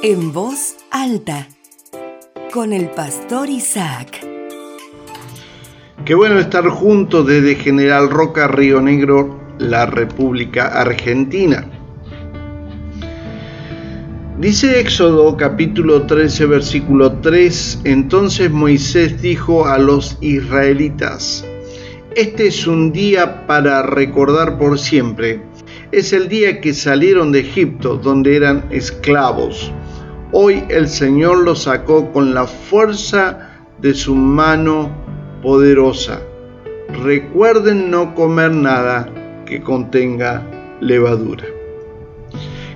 En voz alta, con el pastor Isaac. Qué bueno estar juntos desde General Roca, Río Negro, la República Argentina. Dice Éxodo capítulo 13 versículo 3, entonces Moisés dijo a los israelitas, este es un día para recordar por siempre, es el día que salieron de Egipto donde eran esclavos Hoy el Señor los sacó con la fuerza de su mano poderosa. Recuerden no comer nada que contenga levadura.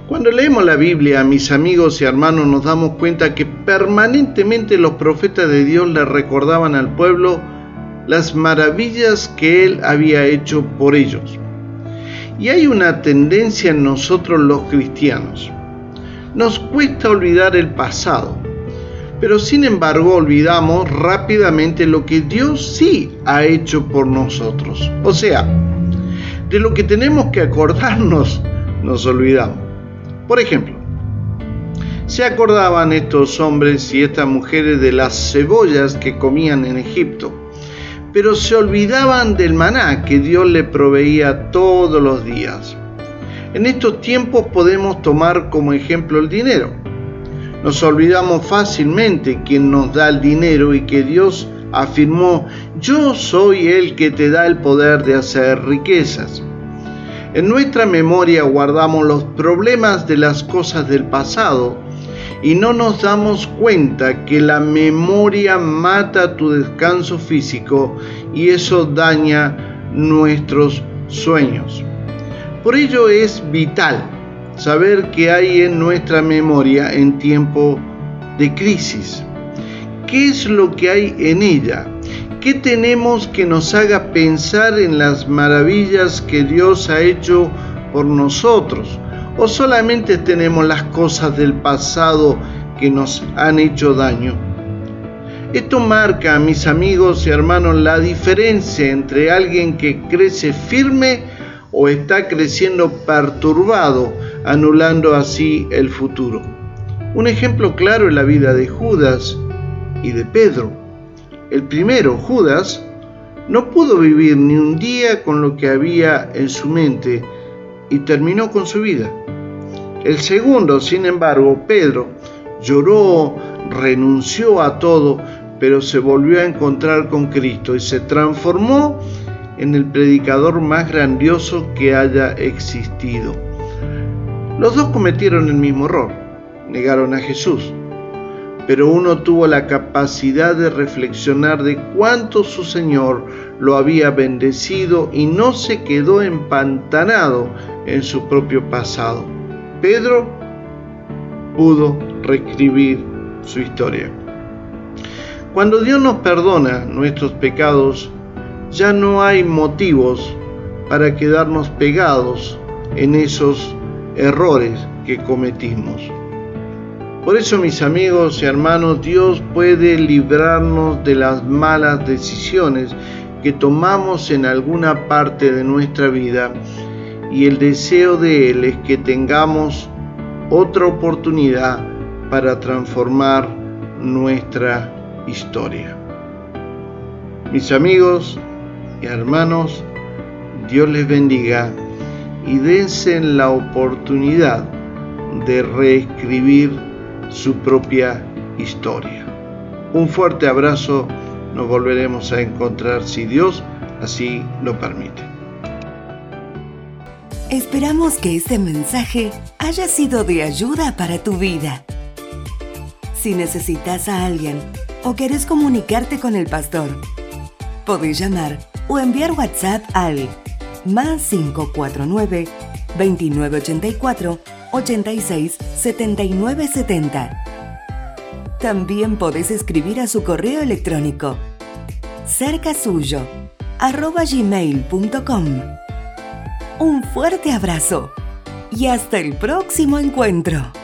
Cuando leemos la Biblia, mis amigos y hermanos, nos damos cuenta que permanentemente los profetas de Dios le recordaban al pueblo las maravillas que Él había hecho por ellos. Y hay una tendencia en nosotros los cristianos nos cuesta olvidar el pasado, pero sin embargo olvidamos rápidamente lo que Dios sí ha hecho por nosotros. O sea, de lo que tenemos que acordarnos, nos olvidamos. Por ejemplo, se acordaban estos hombres y estas mujeres de las cebollas que comían en Egipto, pero se olvidaban del maná que Dios le proveía todos los días. En estos tiempos podemos tomar como ejemplo el dinero. Nos olvidamos fácilmente quién nos da el dinero y que Dios afirmó, yo soy el que te da el poder de hacer riquezas. En nuestra memoria guardamos los problemas de las cosas del pasado y no nos damos cuenta que la memoria mata tu descanso físico y eso daña nuestros sueños. Por ello es vital saber qué hay en nuestra memoria en tiempo de crisis. ¿Qué es lo que hay en ella? ¿Qué tenemos que nos haga pensar en las maravillas que Dios ha hecho por nosotros? ¿O solamente tenemos las cosas del pasado que nos han hecho daño? Esto marca, mis amigos y hermanos, la diferencia entre alguien que crece firme o está creciendo perturbado, anulando así el futuro. Un ejemplo claro es la vida de Judas y de Pedro. El primero, Judas, no pudo vivir ni un día con lo que había en su mente y terminó con su vida. El segundo, sin embargo, Pedro, lloró, renunció a todo, pero se volvió a encontrar con Cristo y se transformó en el predicador más grandioso que haya existido. Los dos cometieron el mismo error, negaron a Jesús, pero uno tuvo la capacidad de reflexionar de cuánto su Señor lo había bendecido y no se quedó empantanado en su propio pasado. Pedro pudo reescribir su historia. Cuando Dios nos perdona nuestros pecados, ya no hay motivos para quedarnos pegados en esos errores que cometimos. Por eso, mis amigos y hermanos, Dios puede librarnos de las malas decisiones que tomamos en alguna parte de nuestra vida y el deseo de Él es que tengamos otra oportunidad para transformar nuestra historia. Mis amigos, hermanos, Dios les bendiga y dense la oportunidad de reescribir su propia historia. Un fuerte abrazo, nos volveremos a encontrar si Dios así lo permite. Esperamos que este mensaje haya sido de ayuda para tu vida. Si necesitas a alguien o quieres comunicarte con el pastor, podés llamar o enviar WhatsApp al más 549 2984 86 79 70. También podés escribir a su correo electrónico cercasuyo arroba gmail.com. Un fuerte abrazo y hasta el próximo encuentro.